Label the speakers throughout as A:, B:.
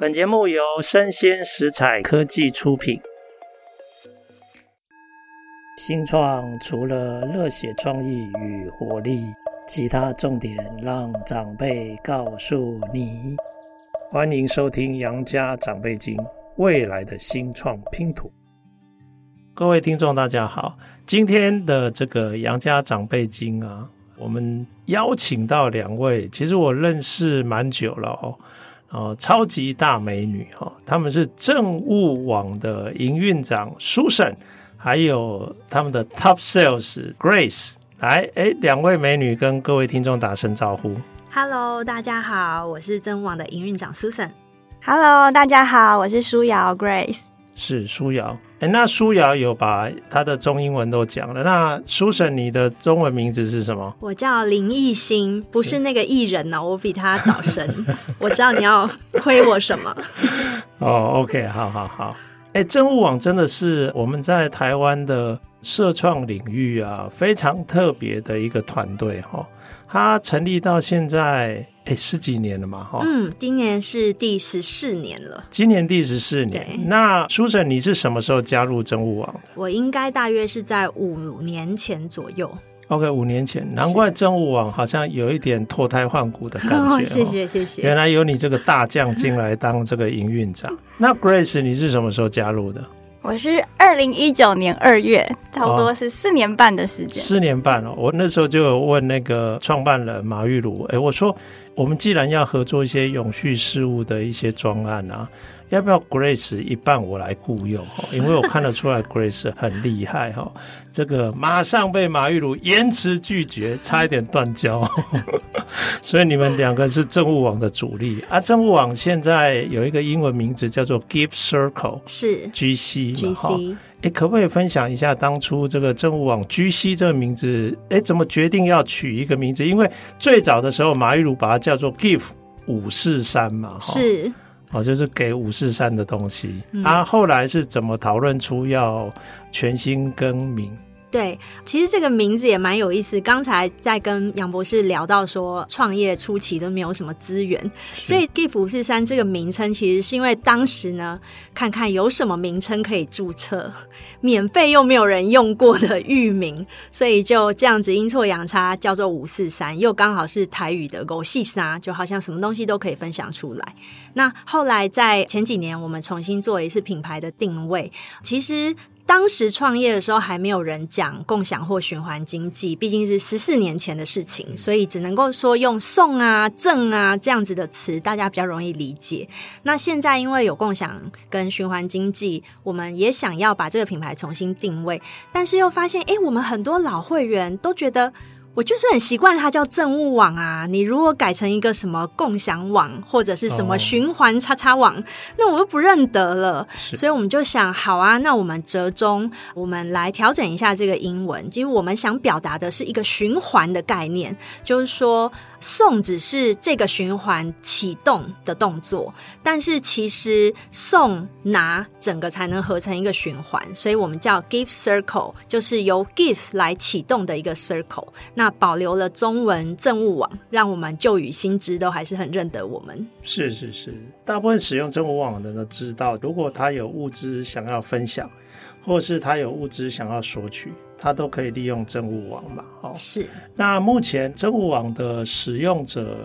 A: 本节目由生鲜食采科技出品。新创除了热血创意与活力，其他重点让长辈告诉你。欢迎收听《杨家长辈经》，未来的新创拼图。各位听众，大家好，今天的这个《杨家长辈经》啊。我们邀请到两位，其实我认识蛮久了哦，哦，超级大美女哈，他们是政务网的营运长 Susan，还有他们的 Top Sales Grace，来，哎，两位美女跟各位听众打声招呼。
B: Hello，大家好，我是政务网的营运长 Susan。
C: Hello，大家好，我是舒瑶 Grace。
A: 是舒瑶。哎，那舒瑶有把她的中英文都讲了。那 Susan，你的中文名字是什么？
B: 我叫林艺欣，不是那个艺人哦，我比他早生。我知道你要亏我什么。
A: 哦，OK，好好好。哎，政务网真的是我们在台湾的社创领域啊，非常特别的一个团队哈。它成立到现在。哎，十几年了嘛，哈。
B: 嗯，今年是第十四年了。
A: 今年第十四年。那 Susan，你是什么时候加入政务网的？
B: 我应该大约是在五年前左右。
A: OK，五年前，难怪政务网好像有一点脱胎换骨的感觉。
B: 哦，谢谢谢谢。
A: 原来有你这个大将进来当这个营运长。那 Grace，你是什么时候加入的？
C: 我是二零一九年二月，差不多是四年半的时间。
A: 四年半哦，我那时候就有问那个创办人马玉茹，哎，我说。我们既然要合作一些永续事务的一些专案啊，要不要 Grace 一半我来雇佣？因为我看得出来 Grace 很厉害哈。这个马上被马玉茹严词拒绝，差一点断交。所以你们两个是政务网的主力啊。政务网现在有一个英文名字叫做 Give Circle，
B: 是
A: GC
B: GC。
A: 哎，可不可以分享一下当初这个政务网 GC 这个名字？哎，怎么决定要取一个名字？因为最早的时候，马玉茹把它叫做 Give 五四三嘛，
B: 是
A: 哦，就是给五四三的东西。嗯、啊，后来是怎么讨论出要全新更名？
B: 对，其实这个名字也蛮有意思。刚才在跟杨博士聊到说，创业初期都没有什么资源，所以 “GIF 五四三这个名称其实是因为当时呢，看看有什么名称可以注册，免费又没有人用过的域名，所以就这样子阴错阳差叫做五四三，又刚好是台语的狗戏沙，就好像什么东西都可以分享出来。那后来在前几年，我们重新做一次品牌的定位，其实。当时创业的时候还没有人讲共享或循环经济，毕竟是十四年前的事情，所以只能够说用送啊、赠啊这样子的词，大家比较容易理解。那现在因为有共享跟循环经济，我们也想要把这个品牌重新定位，但是又发现，哎，我们很多老会员都觉得。我就是很习惯它叫政务网啊，你如果改成一个什么共享网或者是什么循环叉叉网，那我又不认得了。所以我们就想，好啊，那我们折中，我们来调整一下这个英文。其实我们想表达的是一个循环的概念，就是说。送只是这个循环启动的动作，但是其实送拿整个才能合成一个循环，所以我们叫 Give Circle，就是由 Give 来启动的一个 Circle。那保留了中文政务网，让我们旧与新知都还是很认得我们。
A: 是是是，大部分使用政务网的人都知道，如果他有物资想要分享，或是他有物资想要索取。它都可以利用政务网嘛？哦，
B: 是。
A: 那目前政务网的使用者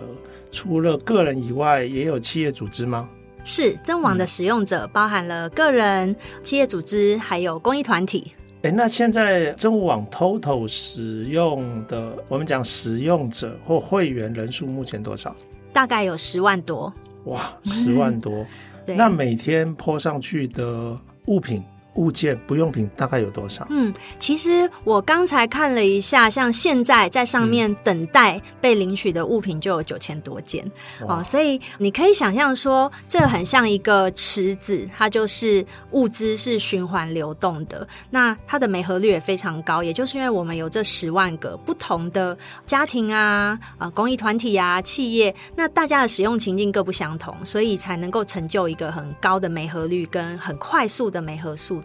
A: 除了个人以外，也有企业组织吗？
B: 是，政务网的使用者包含了个人、企业组织，还有公益团体。
A: 哎，那现在政务网 total 使用的，我们讲使用者或会员人数目前多少？
B: 大概有十万多。
A: 哇，十万多。对。那每天 po 上去的物品。物件不用品大概有多少？
B: 嗯，其实我刚才看了一下，像现在在上面等待被领取的物品就有九千多件哦，所以你可以想象说，这很像一个池子，它就是物资是循环流动的。那它的媒合率也非常高，也就是因为我们有这十万个不同的家庭啊、呃、公益团体啊、企业，那大家的使用情境各不相同，所以才能够成就一个很高的媒合率跟很快速的媒合速。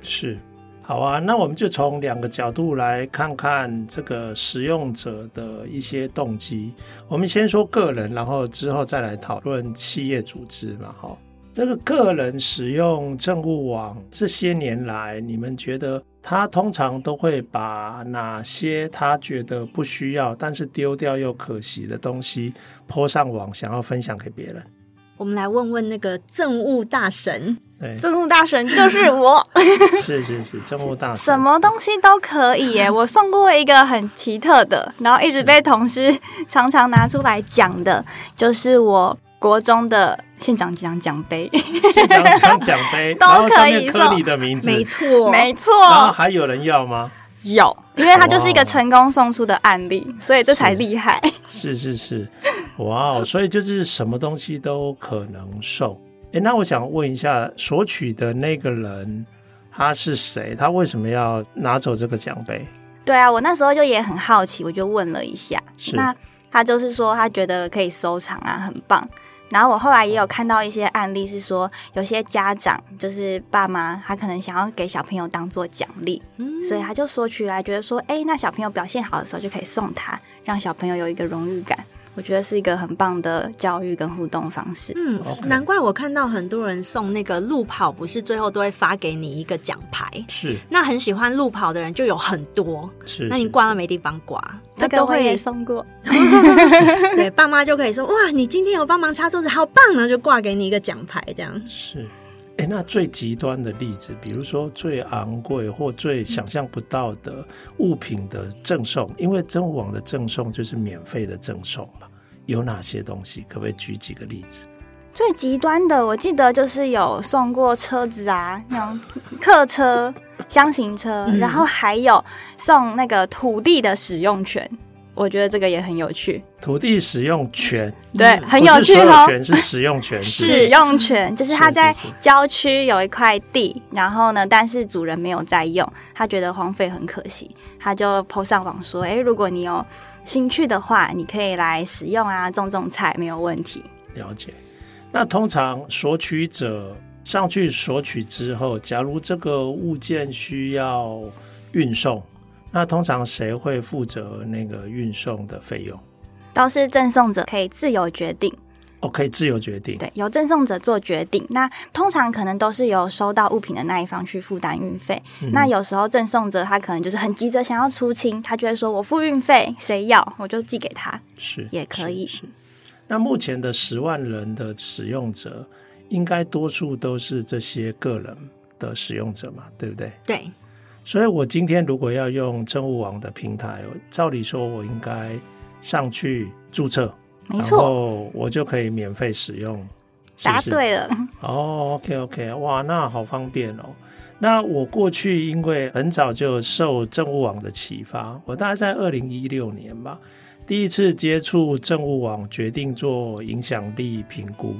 A: 是，好啊，那我们就从两个角度来看看这个使用者的一些动机。我们先说个人，然后之后再来讨论企业组织嘛。哈，这个个人使用政务网这些年来，你们觉得他通常都会把哪些他觉得不需要，但是丢掉又可惜的东西 po 上网，想要分享给别人？
B: 我们来问问那个政务大神。
A: 对，
C: 政务大神就是我。
A: 是 是是，政务大神，
C: 什么东西都可以耶。我送过一个很奇特的，然后一直被同事常常拿出来讲的，就是我。国中的县长奖奖杯，
A: 县长奖奖杯
C: 都可以
A: 刻你的名字，
B: 没错，
C: 没错。
A: 然后还有人要吗？
C: 有，因为它就是一个成功送出的案例，所以这才厉害。
A: 是是是，哇哦！所以就是什么东西都可能送。哎，那我想问一下，索取的那个人他是谁？他为什么要拿走这个奖杯？
C: 对啊，我那时候就也很好奇，我就问了一下。
A: 是
C: 那他就是说，他觉得可以收藏啊，很棒。然后我后来也有看到一些案例，是说有些家长就是爸妈，他可能想要给小朋友当做奖励，嗯，所以他就索取来，觉得说，哎，那小朋友表现好的时候就可以送他，让小朋友有一个荣誉感。我觉得是一个很棒的教育跟互动方式。
B: 嗯.难怪我看到很多人送那个路跑，不是最后都会发给你一个奖牌？
A: 是。
B: 那很喜欢路跑的人就有很多。
A: 是。
B: 那你挂了没地方挂？
C: 这个我也送过。
B: 对，爸妈就可以说：“哇，你今天有帮忙擦桌子，好棒呢！”就挂给你一个奖牌，这样。
A: 是。哎，那最极端的例子，比如说最昂贵或最想象不到的物品的赠送，因为政务网的赠送就是免费的赠送嘛，有哪些东西？可不可以举几个例子？
C: 最极端的，我记得就是有送过车子啊，那种客车、厢型车，然后还有送那个土地的使用权。我觉得这个也很有趣。
A: 土地使用权，
C: 对，很有趣哦。
A: 权是使用权，
C: 使用权就是他在郊区有一块地，然后呢，但是主人没有在用，他觉得荒废很可惜，他就 po 上网说：“哎，如果你有兴趣的话，你可以来使用啊，种种菜没有问题。”
A: 了解。那通常索取者上去索取之后，假如这个物件需要运送。那通常谁会负责那个运送的费用？
C: 都是赠送者可以自由决定。
A: 哦，可以自由决定。
C: 对，由赠送者做决定。那通常可能都是由收到物品的那一方去负担运费。嗯、那有时候赠送者他可能就是很急着想要出清，他就会说：“我付运费，谁要我就寄给他。”
A: 是，
C: 也可以
A: 是。是。那目前的十万人的使用者，应该多数都是这些个人的使用者嘛？对不对？
B: 对。
A: 所以，我今天如果要用政务网的平台，照理说，我应该上去注册，
C: 没错，
A: 然后我就可以免费使用。是是？
C: 答对了。
A: 哦，OK，OK，哇，那好方便哦。那我过去因为很早就受政务网的启发，我大概在二零一六年吧，第一次接触政务网，决定做影响力评估，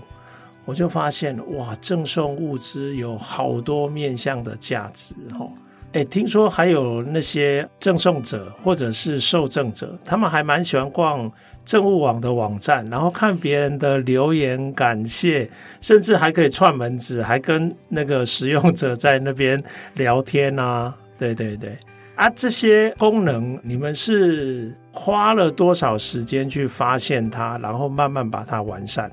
A: 我就发现哇，赠送物资有好多面向的价值哦。哎，听说还有那些赠送者或者是受赠者，他们还蛮喜欢逛政务网的网站，然后看别人的留言感谢，甚至还可以串门子，还跟那个使用者在那边聊天啊。对对对，啊，这些功能你们是花了多少时间去发现它，然后慢慢把它完善？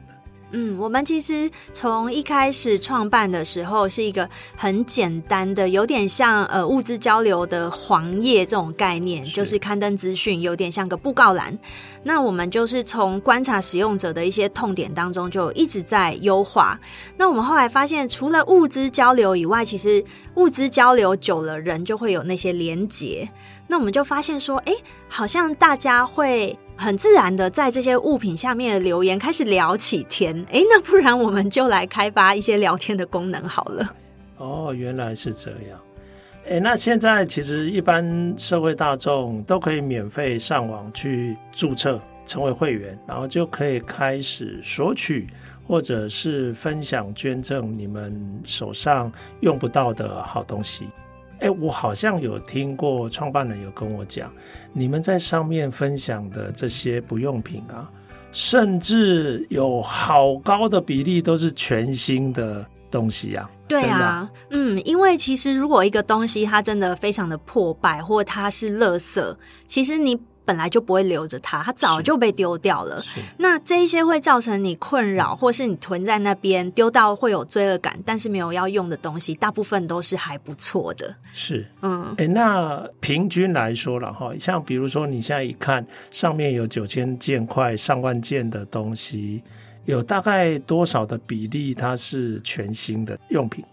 B: 嗯，我们其实从一开始创办的时候是一个很简单的，有点像呃物资交流的黄页这种概念，是就是刊登资讯，有点像个布告栏。那我们就是从观察使用者的一些痛点当中，就一直在优化。那我们后来发现，除了物资交流以外，其实物资交流久了，人就会有那些连结。那我们就发现说，哎，好像大家会。很自然的在这些物品下面留言开始聊起天，诶，那不然我们就来开发一些聊天的功能好了。
A: 哦，原来是这样。诶，那现在其实一般社会大众都可以免费上网去注册成为会员，然后就可以开始索取或者是分享捐赠你们手上用不到的好东西。哎，我好像有听过创办人有跟我讲，你们在上面分享的这些不用品啊，甚至有好高的比例都是全新的东西啊。
B: 对啊，嗯，因为其实如果一个东西它真的非常的破败，或它是垃圾，其实你。本来就不会留着它，它早就被丢掉了。那这一些会造成你困扰，或是你囤在那边丢到会有罪恶感，但是没有要用的东西，大部分都是还不错的。
A: 是，嗯，哎、欸，那平均来说了哈，像比如说你现在一看上面有九千件块、上万件的东西，有大概多少的比例它是全新的用品？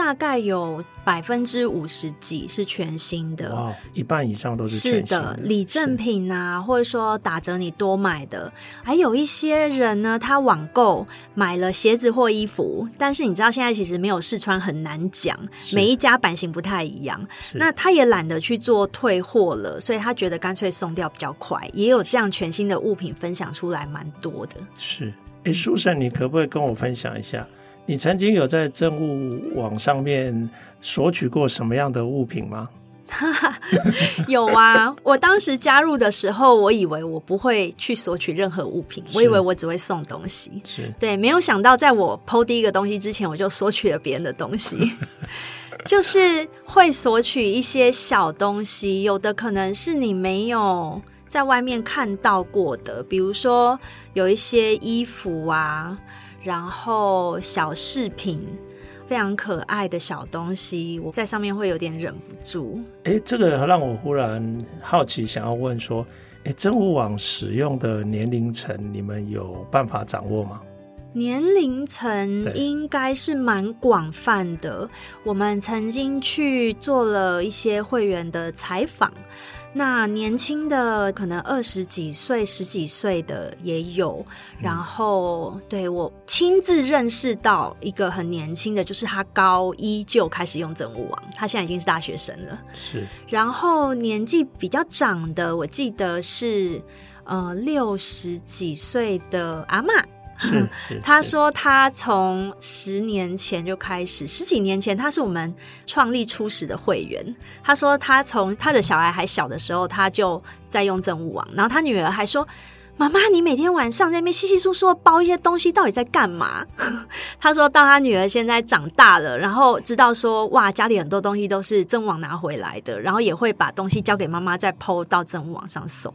B: 大概有百分之五十几是全新的，
A: 哇，一半以上都是全新的。
B: 是的，礼赠品啊，或者说打折你多买的，还有一些人呢，他网购买了鞋子或衣服，但是你知道现在其实没有试穿很难讲，每一家版型不太一样，那他也懒得去做退货了，所以他觉得干脆送掉比较快。也有这样全新的物品分享出来，蛮多的。
A: 是，哎，书生，你可不可以跟我分享一下？你曾经有在政务网上面索取过什么样的物品吗？
B: 有啊，我当时加入的时候，我以为我不会去索取任何物品，我以为我只会送东西。是对，没有想到在我 PO 第一个东西之前，我就索取了别人的东西，就是会索取一些小东西，有的可能是你没有在外面看到过的，比如说有一些衣服啊。然后小饰品，非常可爱的小东西，我在上面会有点忍不住。
A: 哎，这个让我忽然好奇，想要问说，哎，赠物网使用的年龄层，你们有办法掌握吗？
B: 年龄层应该是蛮广泛的。我们曾经去做了一些会员的采访。那年轻的可能二十几岁、十几岁的也有，然后对我亲自认识到一个很年轻的，就是他高一就开始用整物网，他现在已经是大学生了。
A: 是，
B: 然后年纪比较长的，我记得是呃六十几岁的阿嬷。他说，他从十年前就开始，十几年前他是我们创立初始的会员。他说，他从他的小孩还小的时候，他就在用政务网。然后他女儿还说：“妈妈，你每天晚上在那边稀稀疏疏包一些东西，到底在干嘛？” 他说到他女儿现在长大了，然后知道说哇，家里很多东西都是赠物网拿回来的，然后也会把东西交给妈妈再 PO 到赠物网上送。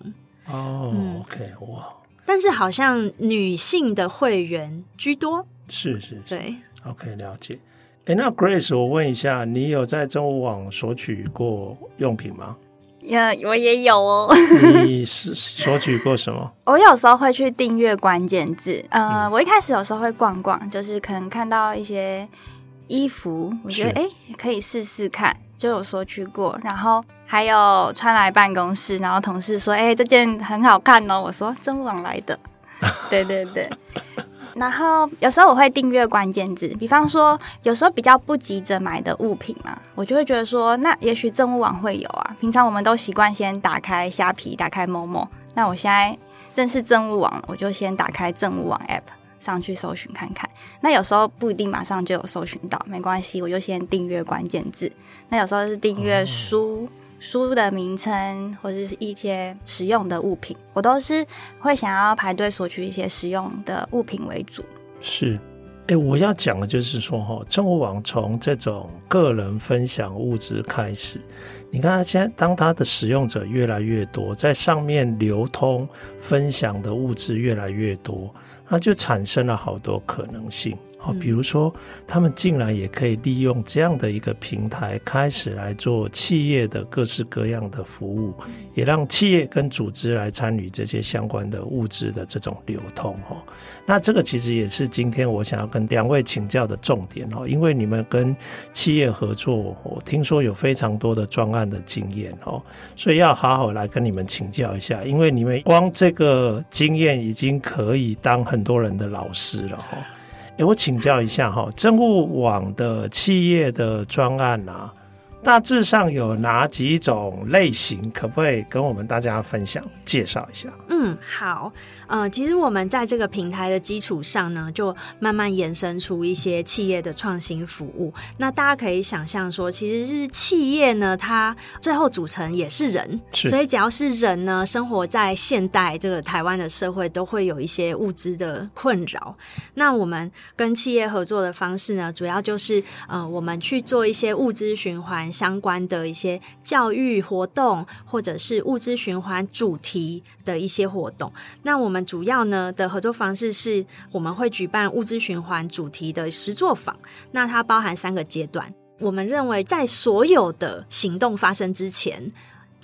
A: 哦、oh，OK，哇。
B: 但是好像女性的会员居多，
A: 是是是，
B: 对
A: ，OK，了解。哎，那 Grace，我问一下，你有在中物网索取过用品吗？
C: 呀，我也有哦。
A: 你是索取过什么？
C: 我有时候会去订阅关键字，呃、嗯，我一开始有时候会逛逛，就是可能看到一些衣服，我觉得哎可以试试看，就有索取过，然后。还有穿来办公室，然后同事说：“哎、欸，这件很好看哦。”我说：“赠物网来的。” 对对对。然后有时候我会订阅关键字，比方说有时候比较不急着买的物品嘛，我就会觉得说，那也许政务网会有啊。平常我们都习惯先打开虾皮，打开某某那我现在正是政务网，我就先打开政务网 App 上去搜寻看看。那有时候不一定马上就有搜寻到，没关系，我就先订阅关键字。那有时候是订阅书。书的名称或者是一些实用的物品，我都是会想要排队索取一些实用的物品为主。
A: 是，哎，我要讲的就是说，哈，赠物网从这种个人分享物资开始，你看，现在当它的使用者越来越多，在上面流通分享的物资越来越多，那就产生了好多可能性。比如说，他们竟然也可以利用这样的一个平台，开始来做企业的各式各样的服务，也让企业跟组织来参与这些相关的物资的这种流通。哦，那这个其实也是今天我想要跟两位请教的重点哦，因为你们跟企业合作，我听说有非常多的专案的经验哦，所以要好好来跟你们请教一下，因为你们光这个经验已经可以当很多人的老师了哈。欸、我请教一下哈，政务网的企业的专案啊，大致上有哪几种类型？可不可以跟我们大家分享介绍一下？
B: 嗯，好。呃，其实我们在这个平台的基础上呢，就慢慢延伸出一些企业的创新服务。那大家可以想象说，其实是企业呢，它最后组成也是人，是。所以只要是人呢，生活在现代这个台湾的社会，都会有一些物资的困扰。那我们跟企业合作的方式呢，主要就是呃，我们去做一些物资循环，相关的一些教育活动，或者是物资循环主题的一些活动。那我们主要呢的合作方式是，我们会举办物资循环主题的实作坊。那它包含三个阶段。我们认为，在所有的行动发生之前，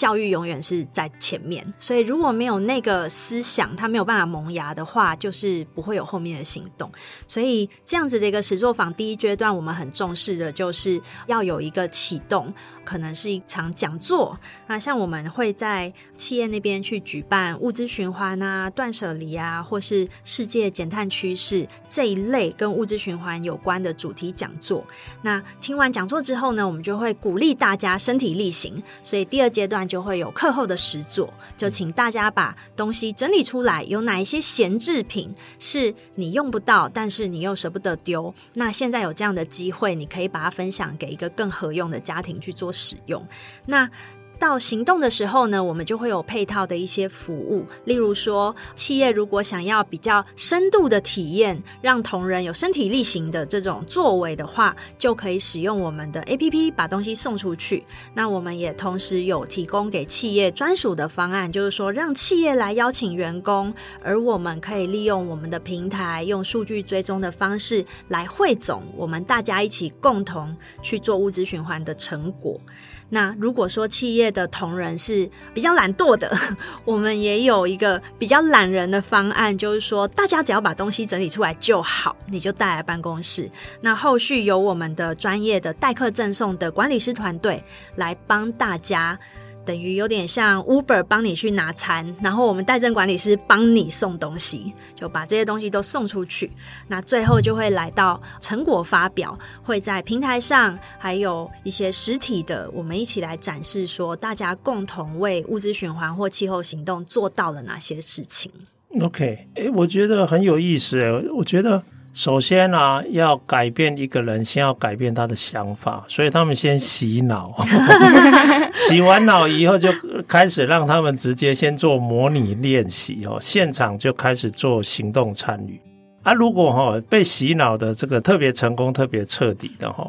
B: 教育永远是在前面，所以如果没有那个思想，它没有办法萌芽的话，就是不会有后面的行动。所以这样子的一个实作坊，第一阶段我们很重视的就是要有一个启动。可能是一场讲座，那像我们会在企业那边去举办物资循环啊、断舍离啊，或是世界减碳趋势这一类跟物资循环有关的主题讲座。那听完讲座之后呢，我们就会鼓励大家身体力行，所以第二阶段就会有课后的实作，就请大家把东西整理出来，有哪一些闲置品是你用不到，但是你又舍不得丢。那现在有这样的机会，你可以把它分享给一个更合用的家庭去做使用。那到行动的时候呢，我们就会有配套的一些服务，例如说，企业如果想要比较深度的体验，让同仁有身体力行的这种作为的话，就可以使用我们的 APP 把东西送出去。那我们也同时有提供给企业专属的方案，就是说让企业来邀请员工，而我们可以利用我们的平台，用数据追踪的方式来汇总我们大家一起共同去做物资循环的成果。那如果说企业的同仁是比较懒惰的，我们也有一个比较懒人的方案，就是说大家只要把东西整理出来就好，你就带来办公室。那后续由我们的专业的代客赠送的管理师团队来帮大家。等于有点像 Uber 帮你去拿餐，然后我们代证管理师帮你送东西，就把这些东西都送出去。那最后就会来到成果发表，会在平台上，还有一些实体的，我们一起来展示，说大家共同为物资循环或气候行动做到了哪些事情。
A: OK，哎，我觉得很有意思。哎，我觉得。首先啊，要改变一个人，先要改变他的想法，所以他们先洗脑，洗完脑以后就开始让他们直接先做模拟练习哦，现场就开始做行动参与。啊，如果哈被洗脑的这个特别成功、特别彻底的哈，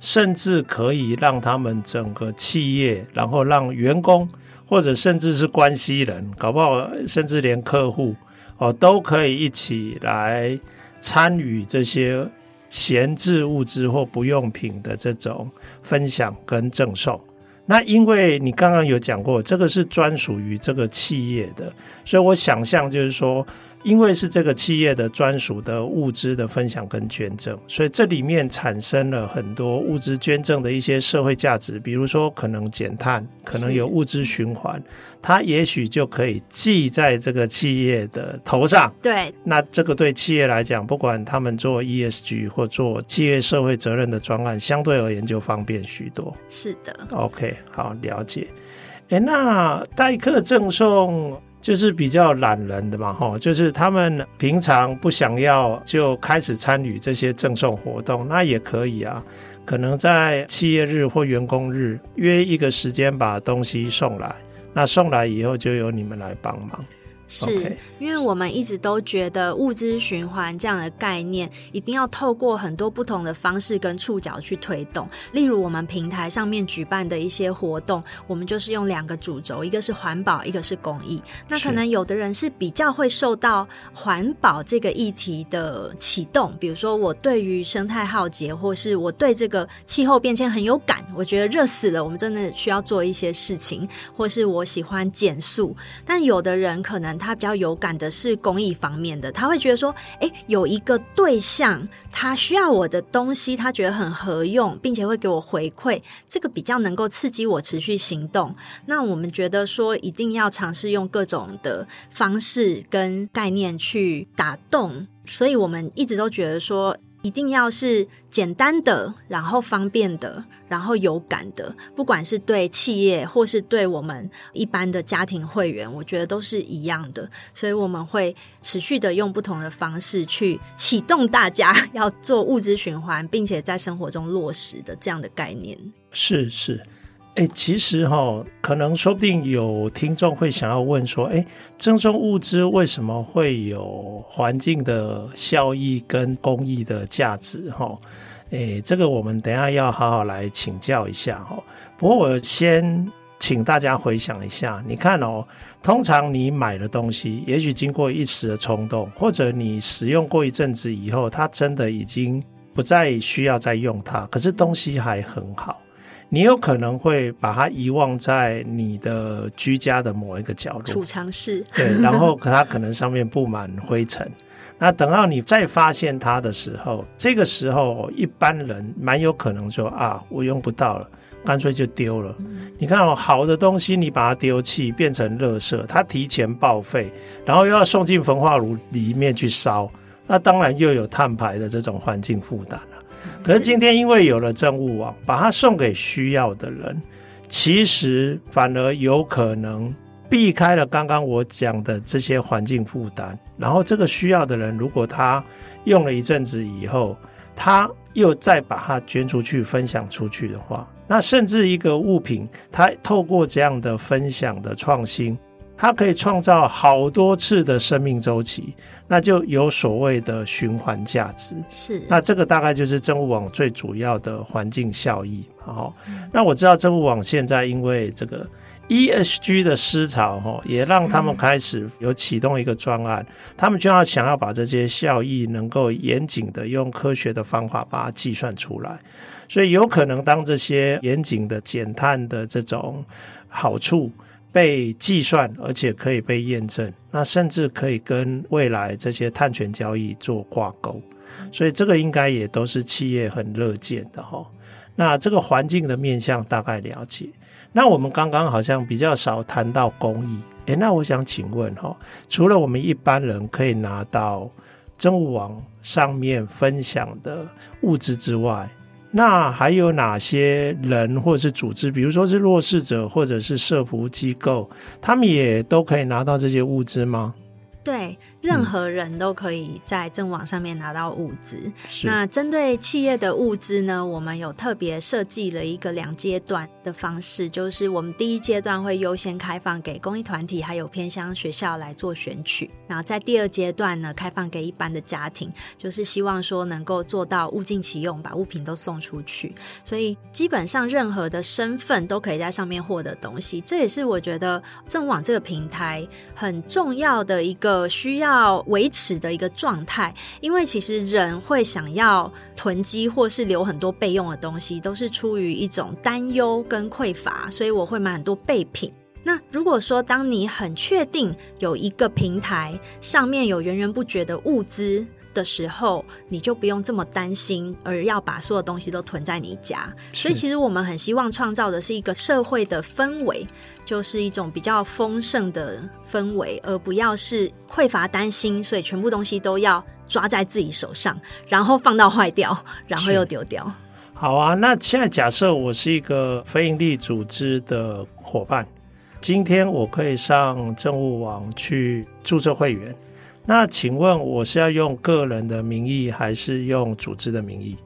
A: 甚至可以让他们整个企业，然后让员工或者甚至是关系人，搞不好甚至连客户哦都可以一起来。参与这些闲置物资或不用品的这种分享跟赠送，那因为你刚刚有讲过，这个是专属于这个企业的，所以我想象就是说。因为是这个企业的专属的物资的分享跟捐赠，所以这里面产生了很多物资捐赠的一些社会价值，比如说可能减碳，可能有物资循环，它也许就可以记在这个企业的头上。
B: 对，
A: 那这个对企业来讲，不管他们做 ESG 或做企业社会责任的专案，相对而言就方便许多。
B: 是的
A: ，OK，好，了解。哎，那代客赠送。就是比较懒人的嘛，吼，就是他们平常不想要就开始参与这些赠送活动，那也可以啊。可能在企业日或员工日约一个时间把东西送来，那送来以后就由你们来帮忙。
B: 是因为我们一直都觉得物资循环这样的概念，一定要透过很多不同的方式跟触角去推动。例如，我们平台上面举办的一些活动，我们就是用两个主轴，一个是环保，一个是公益。那可能有的人是比较会受到环保这个议题的启动，比如说我对于生态浩劫，或是我对这个气候变迁很有感，我觉得热死了，我们真的需要做一些事情，或是我喜欢减速。但有的人可能。他比较有感的是公益方面的，他会觉得说，诶，有一个对象，他需要我的东西，他觉得很合用，并且会给我回馈，这个比较能够刺激我持续行动。那我们觉得说，一定要尝试用各种的方式跟概念去打动，所以我们一直都觉得说，一定要是简单的，然后方便的。然后有感的，不管是对企业或是对我们一般的家庭会员，我觉得都是一样的。所以我们会持续的用不同的方式去启动大家 要做物资循环，并且在生活中落实的这样的概念。
A: 是是，哎，其实哈，可能说不定有听众会想要问说，哎，赠送物资为什么会有环境的效益跟公益的价值？哈，哎，这个我们等一下要好好来请教一下哈。不过我先请大家回想一下，你看哦，通常你买的东西，也许经过一时的冲动，或者你使用过一阵子以后，它真的已经不再需要再用它，可是东西还很好。你有可能会把它遗忘在你的居家的某一个角落，
B: 储藏室。
A: 对，然后可它可能上面布满灰尘。那等到你再发现它的时候，这个时候一般人蛮有可能说啊，我用不到了，干脆就丢了。嗯、你看哦，好的东西你把它丢弃变成垃圾，它提前报废，然后又要送进焚化炉里面去烧，那当然又有碳排的这种环境负担了。可是今天因为有了政务网，把它送给需要的人，其实反而有可能避开了刚刚我讲的这些环境负担。然后这个需要的人，如果他用了一阵子以后，他又再把它捐出去、分享出去的话，那甚至一个物品，它透过这样的分享的创新。它可以创造好多次的生命周期，那就有所谓的循环价值。
B: 是，
A: 那这个大概就是政务网最主要的环境效益。好，那我知道政务网现在因为这个 ESG 的思潮，哈，也让他们开始有启动一个专案，他们就要想要把这些效益能够严谨的用科学的方法把它计算出来。所以有可能当这些严谨的减碳的这种好处。被计算，而且可以被验证，那甚至可以跟未来这些碳权交易做挂钩，所以这个应该也都是企业很乐见的哈。那这个环境的面向大概了解，那我们刚刚好像比较少谈到公益，诶，那我想请问哈，除了我们一般人可以拿到赠物网上面分享的物资之外，那还有哪些人或者是组织，比如说是弱势者或者是社福机构，他们也都可以拿到这些物资吗？
B: 对。任何人都可以在正网上面拿到物资。那针对企业的物资呢，我们有特别设计了一个两阶段的方式，就是我们第一阶段会优先开放给公益团体还有偏乡学校来做选取，然后在第二阶段呢，开放给一般的家庭，就是希望说能够做到物尽其用，把物品都送出去。所以基本上任何的身份都可以在上面获得东西，这也是我觉得正网这个平台很重要的一个需要。要维持的一个状态，因为其实人会想要囤积或是留很多备用的东西，都是出于一种担忧跟匮乏，所以我会买很多备品。那如果说当你很确定有一个平台上面有源源不绝的物资的时候，你就不用这么担心，而要把所有东西都囤在你家。所以其实我们很希望创造的是一个社会的氛围。就是一种比较丰盛的氛围，而不要是匮乏担心，所以全部东西都要抓在自己手上，然后放到坏掉，然后又丢掉。
A: 好啊，那现在假设我是一个非营利组织的伙伴，今天我可以上政务网去注册会员，那请问我是要用个人的名义，还是用组织的名义？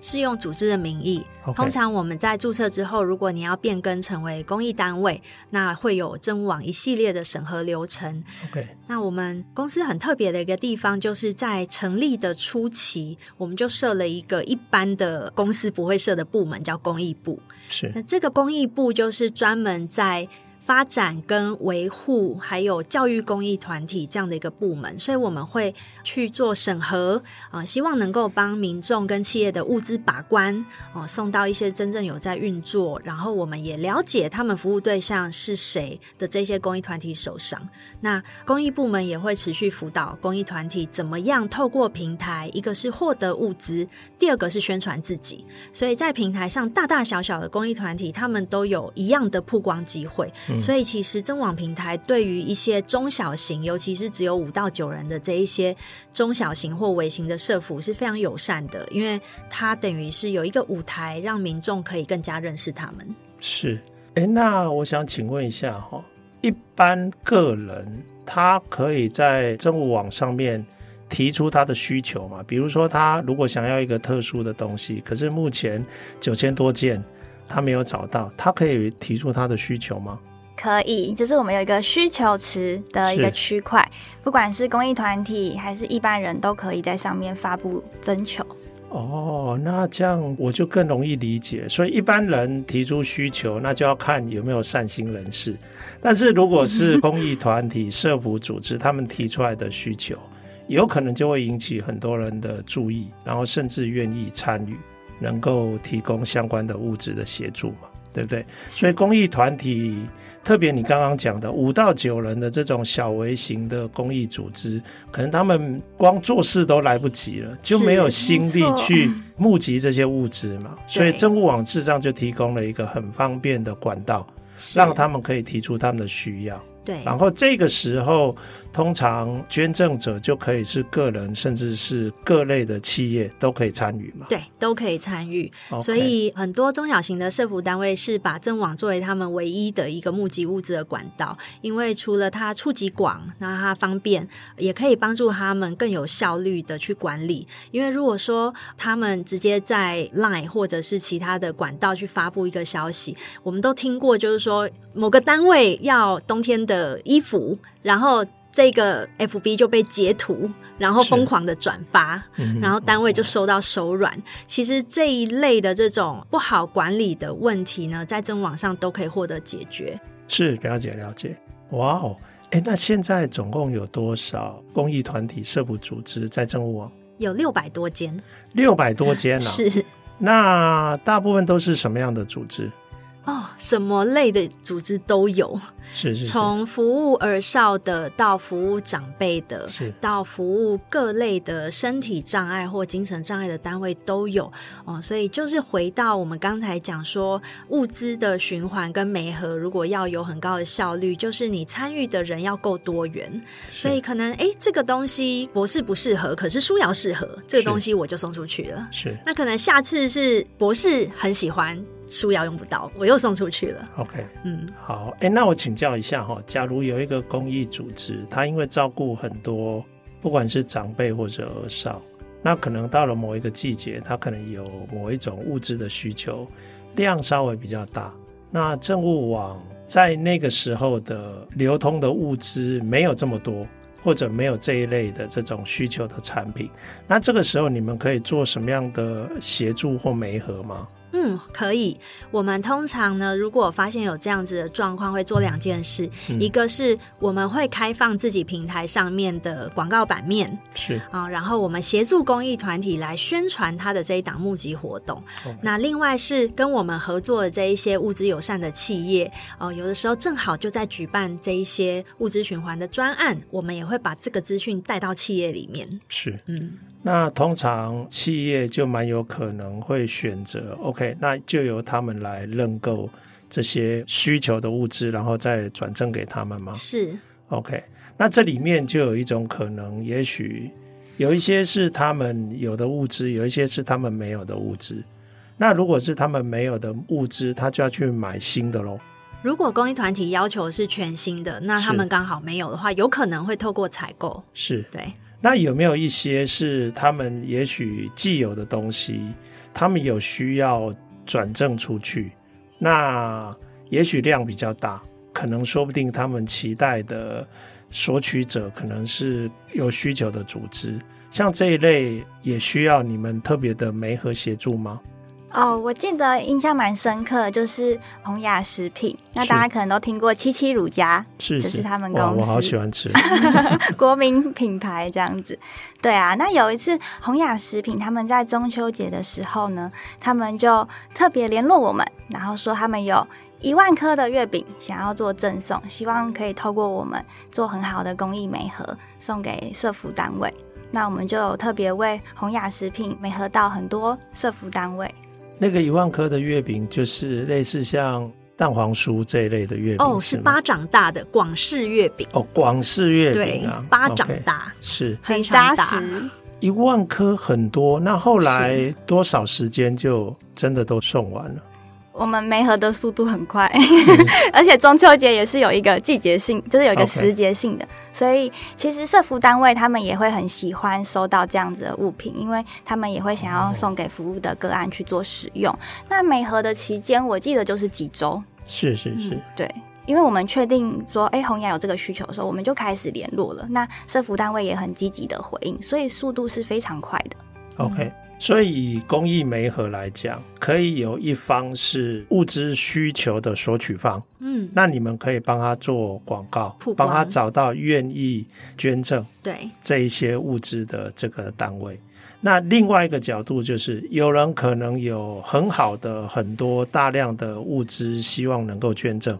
B: 是用组织的名义。Okay. 通常我们在注册之后，如果你要变更成为公益单位，那会有赠物网一系列的审核流程。
A: OK，
B: 那我们公司很特别的一个地方，就是在成立的初期，我们就设了一个一般的公司不会设的部门，叫公益部。
A: 是，
B: 那这个公益部就是专门在。发展跟维护，还有教育公益团体这样的一个部门，所以我们会去做审核啊、希望能够帮民众跟企业的物资把关哦、送到一些真正有在运作，然后我们也了解他们服务对象是谁的这些公益团体手上。那公益部门也会持续辅导公益团体怎么样透过平台，一个是获得物资，第二个是宣传自己。所以在平台上，大大小小的公益团体，他们都有一样的曝光机会。嗯所以，其实赠网平台对于一些中小型，尤其是只有五到九人的这一些中小型或微型的社服是非常友善的，因为它等于是有一个舞台，让民众可以更加认识他们。
A: 是，哎，那我想请问一下哈，一般个人他可以在政务网上面提出他的需求嘛？比如说，他如果想要一个特殊的东西，可是目前九千多件。他没有找到，他可以提出他的需求吗？
C: 可以，就是我们有一个需求池的一个区块，不管是公益团体还是一般人都可以在上面发布征求。
A: 哦，那这样我就更容易理解。所以一般人提出需求，那就要看有没有善心人士。但是如果是公益团体、社福组织，他们提出来的需求，有可能就会引起很多人的注意，然后甚至愿意参与，能够提供相关的物质的协助嘛。对不对？所以公益团体，特别你刚刚讲的五到九人的这种小微型的公益组织，可能他们光做事都来不及了，就没有心力去募集这些物资嘛。所以政务网智障就提供了一个很方便的管道，让他们可以提出他们的需要。
B: 对，
A: 然后这个时候，通常捐赠者就可以是个人，甚至是各类的企业都可以参与嘛？
B: 对，都可以参与。所以很多中小型的社福单位是把政网作为他们唯一的一个募集物资的管道，因为除了它触及广，那它方便，也可以帮助他们更有效率的去管理。因为如果说他们直接在 Line 或者是其他的管道去发布一个消息，我们都听过，就是说某个单位要冬天的衣服，然后这个 FB 就被截图，然后疯狂的转发，然后单位就收到手软。其实这一类的这种不好管理的问题呢，在政网上都可以获得解决。
A: 是，了解了解。哇哦，哎，那现在总共有多少公益团体、社福组织在政务网？
B: 有六百多间，
A: 六百多间啊。
B: 是，
A: 那大部分都是什么样的组织？
B: 哦，什么类的组织都有，
A: 是是，是，
B: 从服务儿少的到服务长辈的，
A: 是
B: 到服务各类的身体障碍或精神障碍的单位都有哦。所以就是回到我们刚才讲说，物资的循环跟媒合，如果要有很高的效率，就是你参与的人要够多元。所以可能哎，这个东西博士不适合，可是舒瑶适合，这个东西我就送出去了。
A: 是，
B: 那可能下次是博士很喜欢。书要用不到，我又送出去了。
A: OK，嗯，好，哎、欸，那我请教一下哈，假如有一个公益组织，他因为照顾很多，不管是长辈或者儿少，那可能到了某一个季节，他可能有某一种物资的需求，量稍微比较大，那政务网在那个时候的流通的物资没有这么多，或者没有这一类的这种需求的产品，那这个时候你们可以做什么样的协助或媒合吗？
B: 嗯，可以。我们通常呢，如果发现有这样子的状况，会做两件事。嗯、一个是我们会开放自己平台上面的广告版面，
A: 是
B: 啊，然后我们协助公益团体来宣传他的这一档募集活动。Okay. 那另外是跟我们合作的这一些物资友善的企业，哦、呃，有的时候正好就在举办这一些物资循环的专案，我们也会把这个资讯带到企业里面。
A: 是，嗯。那通常企业就蛮有可能会选择，OK，那就由他们来认购这些需求的物资，然后再转赠给他们吗？
B: 是
A: ，OK。那这里面就有一种可能，也许有一些是他们有的物资，有一些是他们没有的物资。那如果是他们没有的物资，他就要去买新的喽。
B: 如果公益团体要求是全新的，那他们刚好没有的话，有可能会透过采购。
A: 是，
B: 对。
A: 那有没有一些是他们也许既有的东西，他们有需要转正出去？那也许量比较大，可能说不定他们期待的索取者可能是有需求的组织，像这一类也需要你们特别的媒和协助吗？
C: 哦，我记得印象蛮深刻，就是洪雅食品。那大家可能都听过七七乳家，
A: 是，
C: 就是他们公司，
A: 我好喜欢吃，
C: 国民品牌这样子。对啊，那有一次洪雅食品他们在中秋节的时候呢，他们就特别联络我们，然后说他们有一万颗的月饼想要做赠送，希望可以透过我们做很好的公益媒盒，送给社福单位。那我们就有特别为洪雅食品媒合到很多社福单位。
A: 那个一万颗的月饼，就是类似像蛋黄酥这一类的月饼，
B: 哦，是巴掌大的广式月饼，
A: 哦，广式月饼啊，
B: 巴掌大
A: ，okay, 是
C: 很扎实，
A: 一万颗很多。那后来多少时间就真的都送完了？
C: 我们媒合的速度很快，而且中秋节也是有一个季节性，就是有一个时节性的.所以其实社服单位他们也会很喜欢收到这样子的物品，因为他们也会想要送给服务的个案去做使用。Oh. 那媒合的期间，我记得就是几周。
A: 是是是，
C: 嗯、对，因为我们确定说，哎，洪雅有这个需求的时候，我们就开始联络了。那社服单位也很积极的回应，所以速度是非常快的。
A: OK。嗯所以以公益媒合来讲，可以有一方是物资需求的索取方，嗯，那你们可以帮他做广告，帮他找到愿意捐赠对这一些物资的这个单位。那另外一个角度就是，有人可能有很好的很多大量的物资，希望能够捐赠，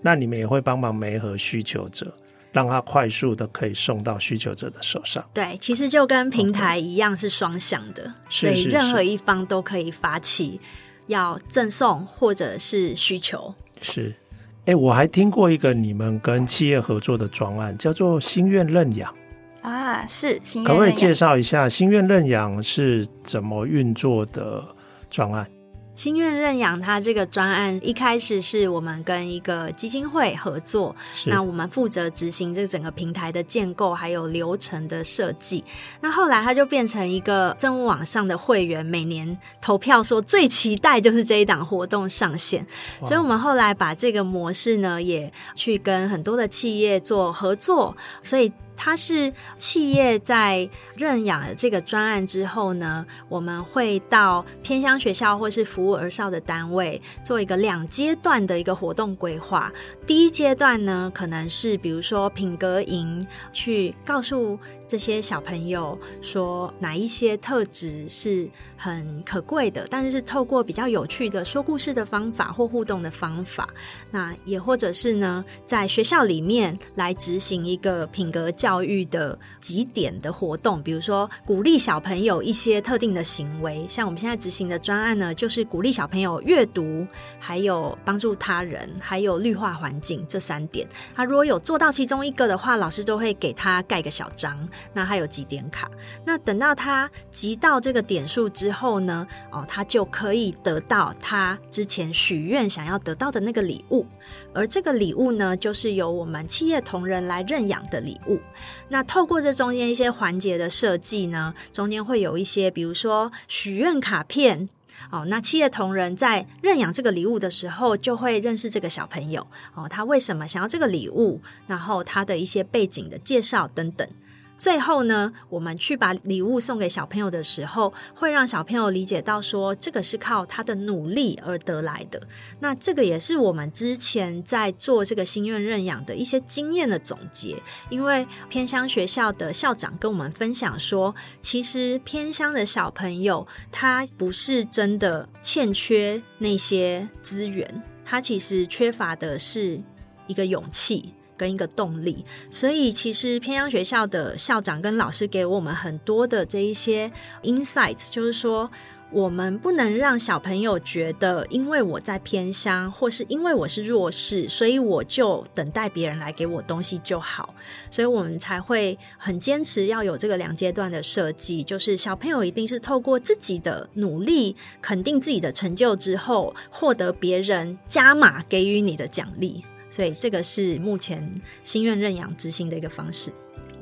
A: 那你们也会帮忙媒合需求者。让它快速的可以送到需求者的手上。
B: 对，其实就跟平台一样，是双向的.所以任何一方都可以发起要赠送或者是需求。
A: 是，哎，我还听过一个你们跟企业合作的专案，叫做心愿认养
C: 啊，是，心愿认养。
A: 可不可以介绍一下心愿认养是怎么运作的专案？
B: 心愿认养，它这个专案一开始是我们跟一个基金会合作，那我们负责执行这整个平台的建构，还有流程的设计。那后来它就变成一个政务网上的会员，每年投票说最期待就是这一档活动上线，所以我们后来把这个模式呢，也去跟很多的企业做合作，所以。它是企业在认养了这个专案之后呢，我们会到偏乡学校或是服务而少的单位做一个两阶段的一个活动规划。第一阶段呢，可能是比如说品格营，去告诉这些小朋友说哪一些特质是很可贵的，但是是透过比较有趣的说故事的方法或互动的方法，那也或者是呢，在学校里面来执行一个品格教育的几点的活动，比如说鼓励小朋友一些特定的行为，像我们现在执行的专案呢，就是鼓励小朋友阅读，还有帮助他人，还有绿化环境这三点。他如果有做到其中一个的话，老师都会给他盖个小章。那还有几点卡，那等到他集到这个点数之后呢，哦，他就可以得到他之前许愿想要得到的那个礼物，而这个礼物呢，就是由我们企业同仁来认养的礼物。那透过这中间一些环节的设计呢，中间会有一些，比如说许愿卡片，哦，那企业同仁在认养这个礼物的时候，就会认识这个小朋友，哦，他为什么想要这个礼物，然后他的一些背景的介绍等等。最后呢，我们去把礼物送给小朋友的时候，会让小朋友理解到说，这个是靠他的努力而得来的。那这个也是我们之前在做这个心愿认养的一些经验的总结。因为偏乡学校的校长跟我们分享说，其实偏乡的小朋友他不是真的欠缺那些资源，他其实缺乏的是一个勇气。跟一个动力，所以其实偏乡学校的校长跟老师给我们很多的这一些 insights，就是说，我们不能让小朋友觉得，因为我在偏乡，或是因为我是弱势，所以我就等待别人来给我东西就好。所以我们才会很坚持要有这个两阶段的设计，就是小朋友一定是透过自己的努力，肯定自己的成就之后，获得别人加码给予你的奖励。所以这个是目前心愿认养执行的一个方式。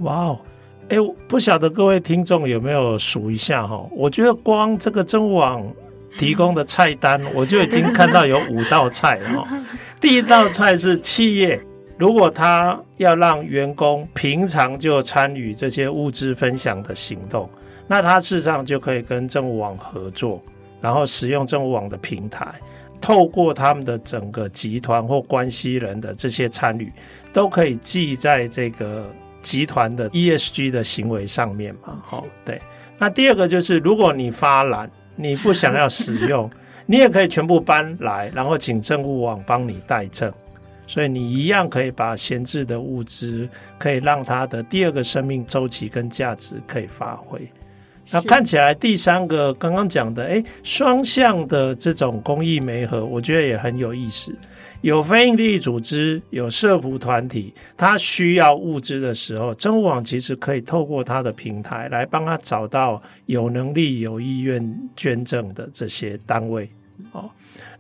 A: 哇哦，哎，不晓得各位听众有没有数一下哈？我觉得光这个政务网提供的菜单，我就已经看到有五道菜哈。第一道菜是企业，如果他要让员工平常就参与这些物资分享的行动，那他事实上就可以跟政务网合作，然后使用政务网的平台。透过他们的整个集团或关系人的这些参与，都可以记在这个集团的 ESG 的行为上面嘛？好，对。那第二个就是，如果你发懒，你不想要使用，你也可以全部搬来，然后请政务网帮你代证，所以你一样可以把闲置的物资，可以让它的第二个生命周期跟价值可以发挥。那看起来第三个刚刚讲的，哎，双向的这种公益媒合，我觉得也很有意思。有非营利组织，有社福团体，他需要物资的时候，政务网其实可以透过他的平台来帮他找到有能力、有意愿捐赠的这些单位。哦。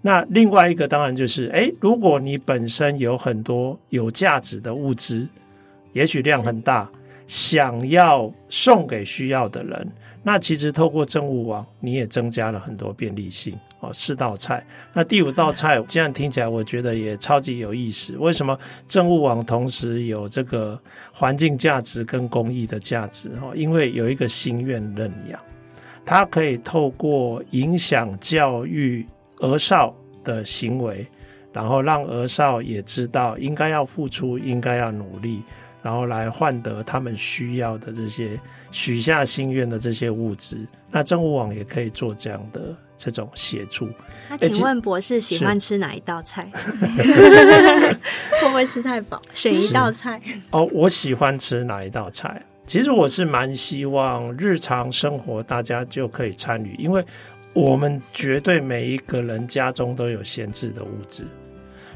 A: 那另外一个当然就是，哎，如果你本身有很多有价值的物资，也许量很大，想要送给需要的人，那其实透过政务网，你也增加了很多便利性哦。四道菜，那第五道菜，这样听起来我觉得也超级有意思。为什么政务网同时有这个环境价值跟公益的价值？哦，因为有一个心愿认养，它可以透过影响教育。儿少的行为，然后让儿少也知道应该要付出，应该要努力，然后来换得他们需要的这些许下心愿的这些物质。那政务网也可以做这样的这种协助。
B: 那请问博士喜欢吃哪一道菜？会不会吃太饱？选一道菜。
A: 哦，我喜欢吃哪一道菜？其实我是蛮希望日常生活大家就可以参与，因为。我们绝对每一个人家中都有闲置的物资，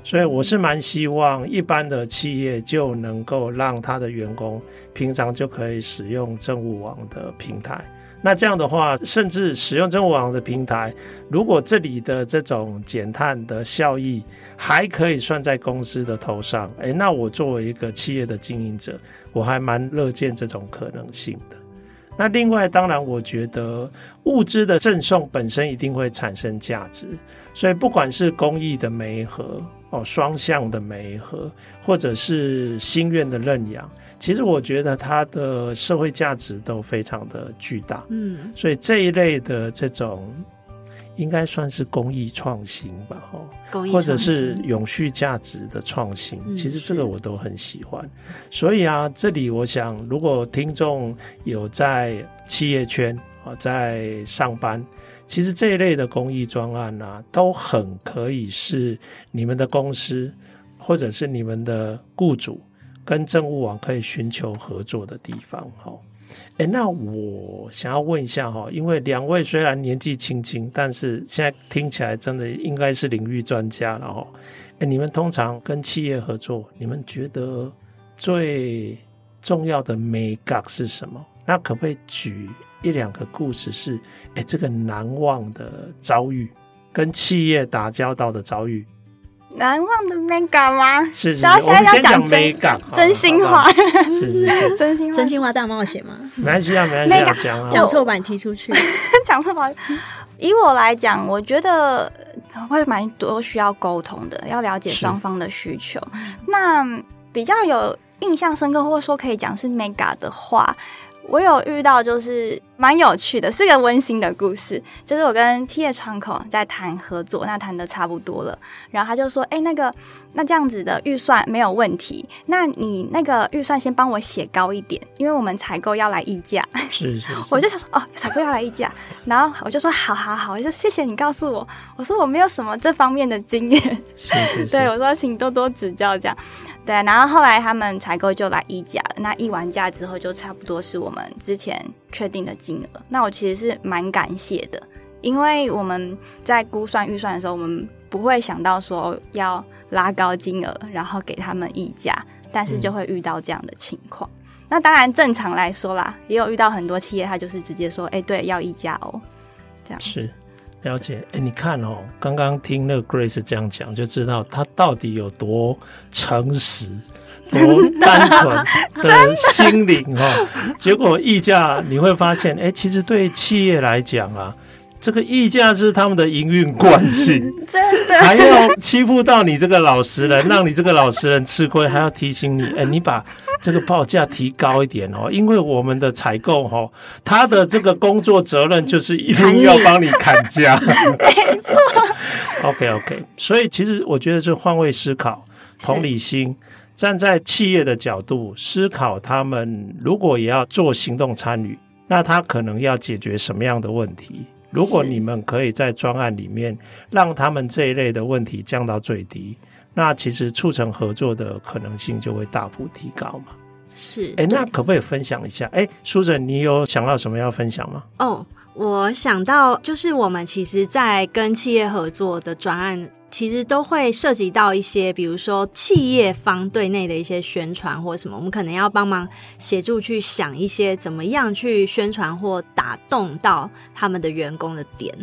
A: 所以我是蛮希望一般的企业就能够让他的员工平常就可以使用政务网的平台。那这样的话，甚至使用政务网的平台，如果这里的这种减碳的效益还可以算在公司的头上，诶，那我作为一个企业的经营者，我还蛮乐见这种可能性的。那另外，当然，我觉得物资的赠送本身一定会产生价值，所以不管是公益的媒合哦，双向的媒合，或者是心愿的认养，其实我觉得它的社会价值都非常的巨大。嗯，所以这一类的这种。应该算是公益创新吧，哈，或者是永续价值的创新。其实这个我都很喜欢。所以啊，这里我想，如果听众有在企业圈啊，在上班，其实这一类的公益专案啊，都很可以是你们的公司或者是你们的雇主跟政务网可以寻求合作的地方，哈。哎，那我想要问一下哈，因为两位虽然年纪轻轻，但是现在听起来真的应该是领域专家了哈。哎，你们通常跟企业合作，你们觉得最重要的美感是什么？那可不可以举一两个故事是，是哎这个难忘的遭遇，跟企业打交道的遭遇？
C: 难忘的眉角吗？
A: 是是，是，我们先讲眉角，
C: 真心话，
A: 是是是，
C: 真心话，
B: 真心话大冒险吗？
A: 没关系啊，没关系，讲
B: 讲错把你踢出去，
C: 讲错版。以我来讲，我觉得会蛮多需要沟通的，要了解双方的需求。那比较有印象深刻，或者说可以讲是 mega 的话。我有遇到，就是蛮有趣的，是个温馨的故事。就是我跟企业窗口在谈合作，那谈的差不多了，然后他就说：“哎、欸，那个，那这样子的预算没有问题，那你那个预算先帮我写高一点，因为我们采购要来议价。”
A: 是是，是。
C: 我就想说：“哦，采购要来议价。”然后我就说：“好好好，我就谢谢你告诉我。”我说：“我没有什么这方面的经验。”
A: 是是是。
C: 对，我说：“请多多指教。”这样。对，然后后来他们采购就来议价，那议完价之后就差不多是我们之前确定的金额。那我其实是蛮感谢的，因为我们在估算预算的时候，我们不会想到说要拉高金额，然后给他们议价，但是就会遇到这样的情况。嗯、那当然正常来说啦，也有遇到很多企业，他就是直接说，哎，对，要议价哦，这样子。是。
A: 了解，哎，你看哦，刚刚听那个 Grace 这样讲，就知道他到底有多诚实、多单纯的心灵哦。结果溢价你会发现，哎，其实对企业来讲啊。这个溢价是他们的营运惯性，
C: 真的。
A: 还要欺负到你这个老实人，让你这个老实人吃亏，还要提醒你，哎，你把这个报价提高一点哦，因为我们的采购哈，他的这个工作责任就是一定要帮你砍价，
C: 没错。
A: OK OK，所以其实我觉得是换位思考，同理心，站在企业的角度思考，他们如果也要做行动参与，那他可能要解决什么样的问题？如果你们可以在专案里面让他们这一类的问题降到最低，那其实促成合作的可能性就会大幅提高嘛。
B: 是，
A: 哎、欸，那可不可以分享一下？哎、欸，书哲，你有想到什么要分享吗？
B: 哦，我想到就是我们其实，在跟企业合作的专案。其实都会涉及到一些，比如说企业方对内的一些宣传或什么，我们可能要帮忙协助去想一些怎么样去宣传或打动到他们的员工的点。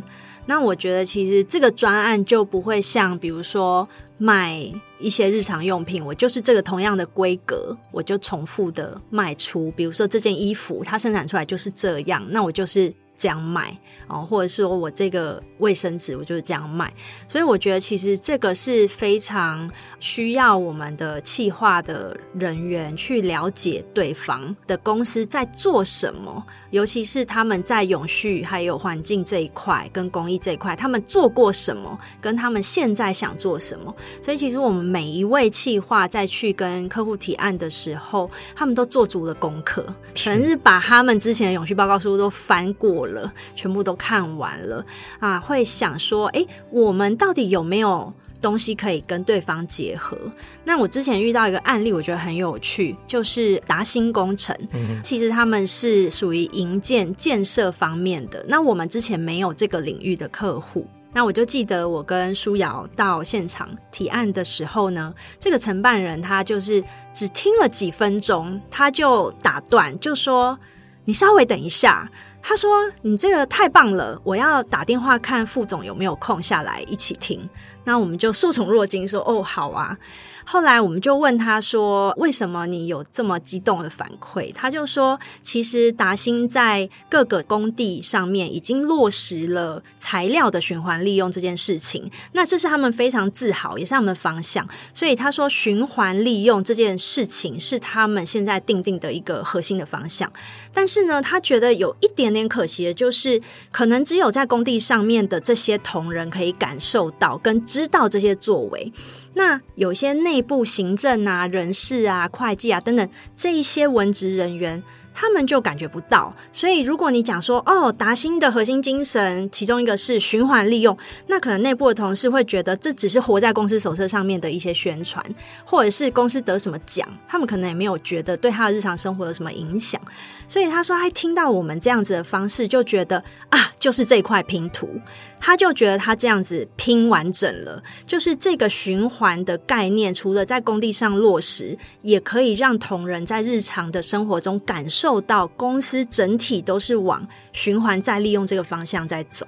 B: 那我觉得其实这个专案就不会像，比如说卖一些日常用品，我就是这个同样的规格，我就重复的卖出。比如说这件衣服，它生产出来就是这样，那我就是。这样卖哦，或者说我这个卫生纸，我就是这样卖。所以我觉得其实这个是非常需要我们的企划的人员去了解对方的公司在做什么，尤其是他们在永续还有环境这一块跟公益这一块，他们做过什么，跟他们现在想做什么。所以其实我们每一位企划在去跟客户提案的时候，他们都做足了功课，可能是把他们之前的永续报告书都翻过了，全部都看完了啊，会想说，哎，我们到底有没有东西可以跟对方结合？那我之前遇到一个案例，我觉得很有趣，就是达新工程，嗯，其实他们是属于营建建设方面的。那我们之前没有这个领域的客户，那我就记得我跟舒瑶到现场提案的时候呢，这个承办人他就是只听了几分钟，他就打断，就说：“你稍微等一下。”他说：“你这个太棒了，我要打电话看副总有没有空下来一起听。”那我们就受宠若惊，说：“哦，好啊。”后来我们就问他说：“为什么你有这么激动的反馈？”他就说：“其实达新在各个工地上面已经落实了材料的循环利用这件事情，那这是他们非常自豪，也是他们的方向。所以他说，循环利用这件事情是他们现在定定的一个核心的方向。但是呢，他觉得有一点点可惜的就是，可能只有在工地上面的这些同仁可以感受到跟知知道这些作为。”那有些内部行政啊、人事啊、会计啊等等这一些文职人员，他们就感觉不到。所以，如果你讲说哦，达新的核心精神其中一个是循环利用，那可能内部的同事会觉得这只是活在公司手册上面的一些宣传，或者是公司得什么奖，他们可能也没有觉得对他的日常生活有什么影响。所以他说，他听到我们这样子的方式，就觉得啊，就是这块拼图。他就觉得他这样子拼完整了，就是这个循环的概念，除了在工地上落实，也可以让同仁在日常的生活中感受到公司整体都是往循环再利用这个方向在走。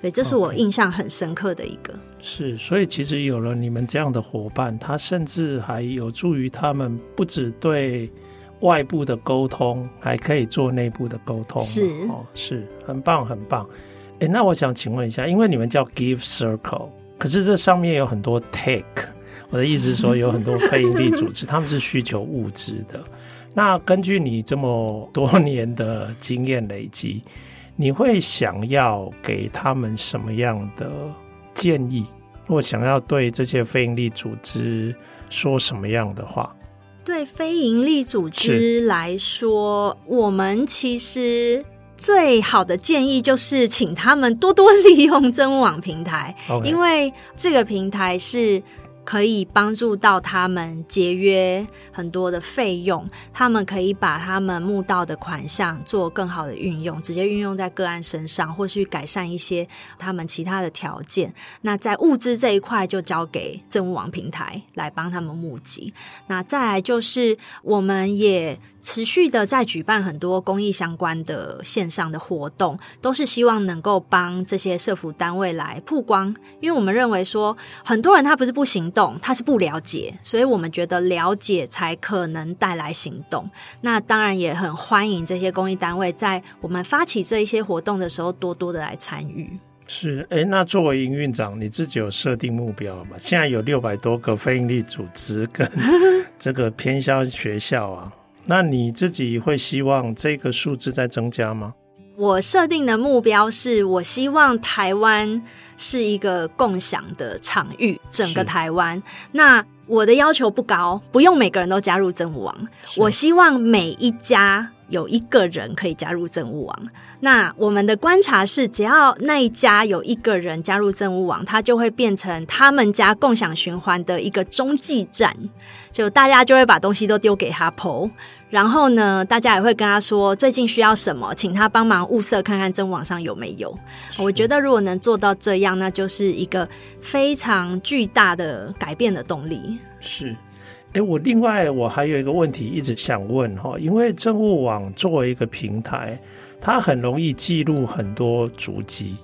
B: 所以这是我印象很深刻的一个。
A: Okay. 是，所以其实有了你们这样的伙伴，他甚至还有助于他们不只对外部的沟通，还可以做内部的沟通。
B: 是
A: 哦，是很棒，很棒。哎，那我想请问一下，因为你们叫 Give Circle，可是这上面有很多 Take，我的意思是说有很多非营利组织，他们是需求物资的。那根据你这么多年的经验累积，你会想要给他们什么样的建议？或想要对这些非营利组织说什么样的话？
B: 对非营利组织来说，我们其实。最好的建议就是请他们多多 利用真物网平台.因为这个平台是。可以帮助到他们节约很多的费用，他们可以把他们募到的款项做更好的运用，直接运用在个案身上，或去改善一些他们其他的条件。那在物资这一块，就交给政务网平台来帮他们募集。那再来就是，我们也持续的在举办很多公益相关的线上的活动，都是希望能够帮这些社福单位来曝光，因为我们认为说，很多人他不是不行。动他是不了解，所以我们觉得了解才可能带来行动。那当然也很欢迎这些公益单位在我们发起这一些活动的时候，多多的来参与。
A: 是，哎，那作为营运长，你自己有设定目标吗？现在有六百多个非营利组织跟 这个偏乡学校啊，那你自己会希望这个数字在增加吗？
B: 我设定的目标是我希望台湾。是一个共享的场域，整个台湾。那我的要求不高，不用每个人都加入政务网。我希望每一家有一个人可以加入政务网。那我们的观察是，只要那一家有一个人加入政务网，他就会变成他们家共享循环的一个中继站，就大家就会把东西都丢给他 PO。然后呢，大家也会跟他说最近需要什么，请他帮忙物色看看真网上有没有。我觉得如果能做到这样，那就是一个非常巨大的改变的动力。
A: 是，哎，我另外我还有一个问题一直想问哈，因为政务网作为一个平台，它很容易记录很多足迹。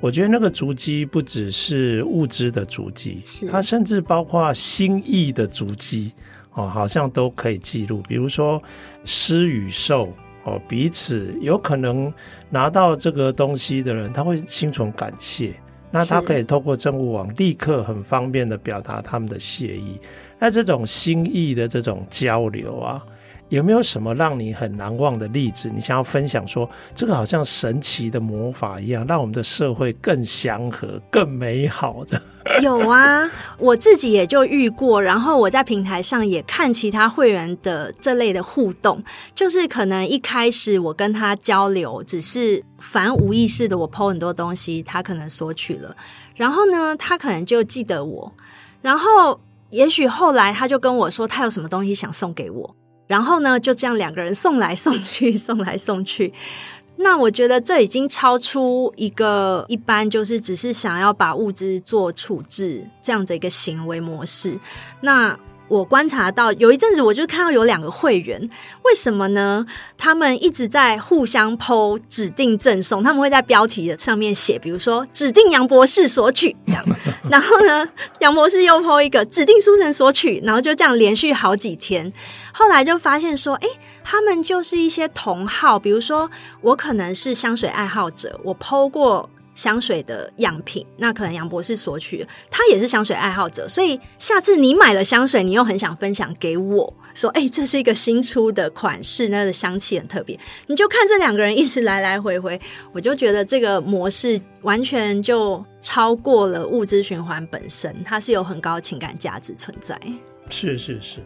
A: 我觉得那个足迹不只是物资的足迹，
B: 是
A: 它甚至包括心意的足迹哦，好像都可以记录。比如说施与受哦，彼此有可能拿到这个东西的人，他会心存感谢，那他可以透过政务网立刻很方便的表达他们的谢意。那这种心意的这种交流啊。有没有什么让你很难忘的例子？你想要分享说，这个好像神奇的魔法一样，让我们的社会更祥和、更美好的？
B: 有啊，我自己也就遇过，然后我在平台上也看其他会员的这类的互动，就是可能一开始我跟他交流，只是凡无意识的我抛很多东西，他可能索取了，然后呢，他可能就记得我，然后也许后来他就跟我说，他有什么东西想送给我。然后呢，就这样两个人送来送去，送来送去。那我觉得这已经超出一个一般就是只是想要把物资做处置这样的一个行为模式。那我观察到有一阵子，我就看到有两个会员，为什么呢？他们一直在互相 po 指定赠送，他们会在标题的上面写，比如说指定杨博士索取这样，然后呢，杨博士又 po 一个指定书城索取，然后就这样连续好几天。后来就发现说，哎，他们就是一些同好，比如说我可能是香水爱好者，我 po 过。香水的样品，那可能杨博士索取，他也是香水爱好者，所以下次你买了香水，你又很想分享给我，说，哎、这是一个新出的款式，那个香气很特别，你就看这两个人一直来来回回，我就觉得这个模式完全就超过了物质循环本身，它是有很高情感价值存在。
A: 是是是。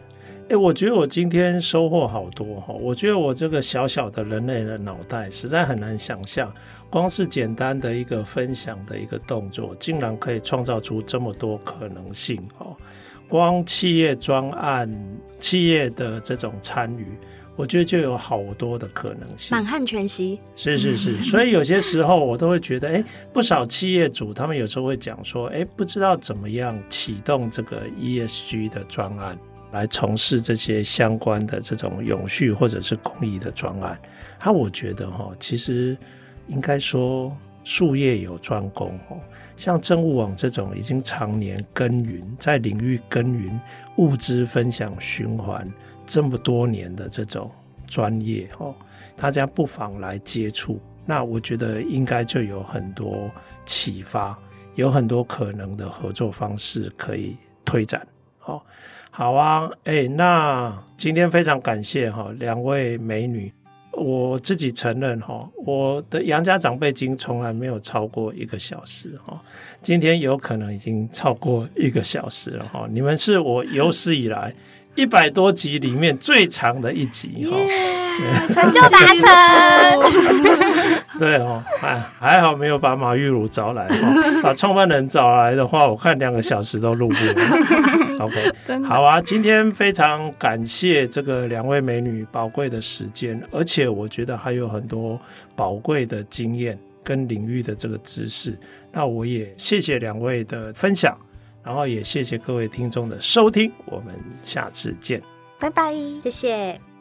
A: 哎、我觉得我今天收获好多哈！我觉得我这个小小的人类的脑袋实在很难想象，光是简单的一个分享的一个动作，竟然可以创造出这么多可能性哦！光企业专案、企业的这种参与，我觉得就有好多的可能性，
B: 满汉全席。
A: 是是是，所以有些时候我都会觉得，哎、欸，不少企业主他们有时候会讲说，哎、欸，不知道怎么样启动这个 ESG 的专案。来从事这些相关的这种永续或者是公益的专案，他我觉得哈，其实应该说术业有专攻哦。像政务网这种已经常年耕耘在领域耕耘物资分享循环这么多年的这种专业哦，大家不妨来接触。那我觉得应该就有很多启发，有很多可能的合作方式可以推展。好。好啊，哎、那今天非常感谢哈两位美女。我自己承认哈，我的杨家长辈经从来没有超过一个小时哈，今天有可能已经超过一个小时了哈。你们是我有史以来一百多集里面最长的一集哈。
C: 成就达成，
A: 对哦，哎，还好没有把马玉茹找来，把创办人找来的话，我看两个小时都录不完。OK，好啊，今天非常感谢这个两位美女宝贵的时间，而且我觉得还有很多宝贵的经验跟领域的这个知识。那我也谢谢两位的分享，然后也谢谢各位听众的收听，我们下次见，
C: 拜拜，
B: 谢谢。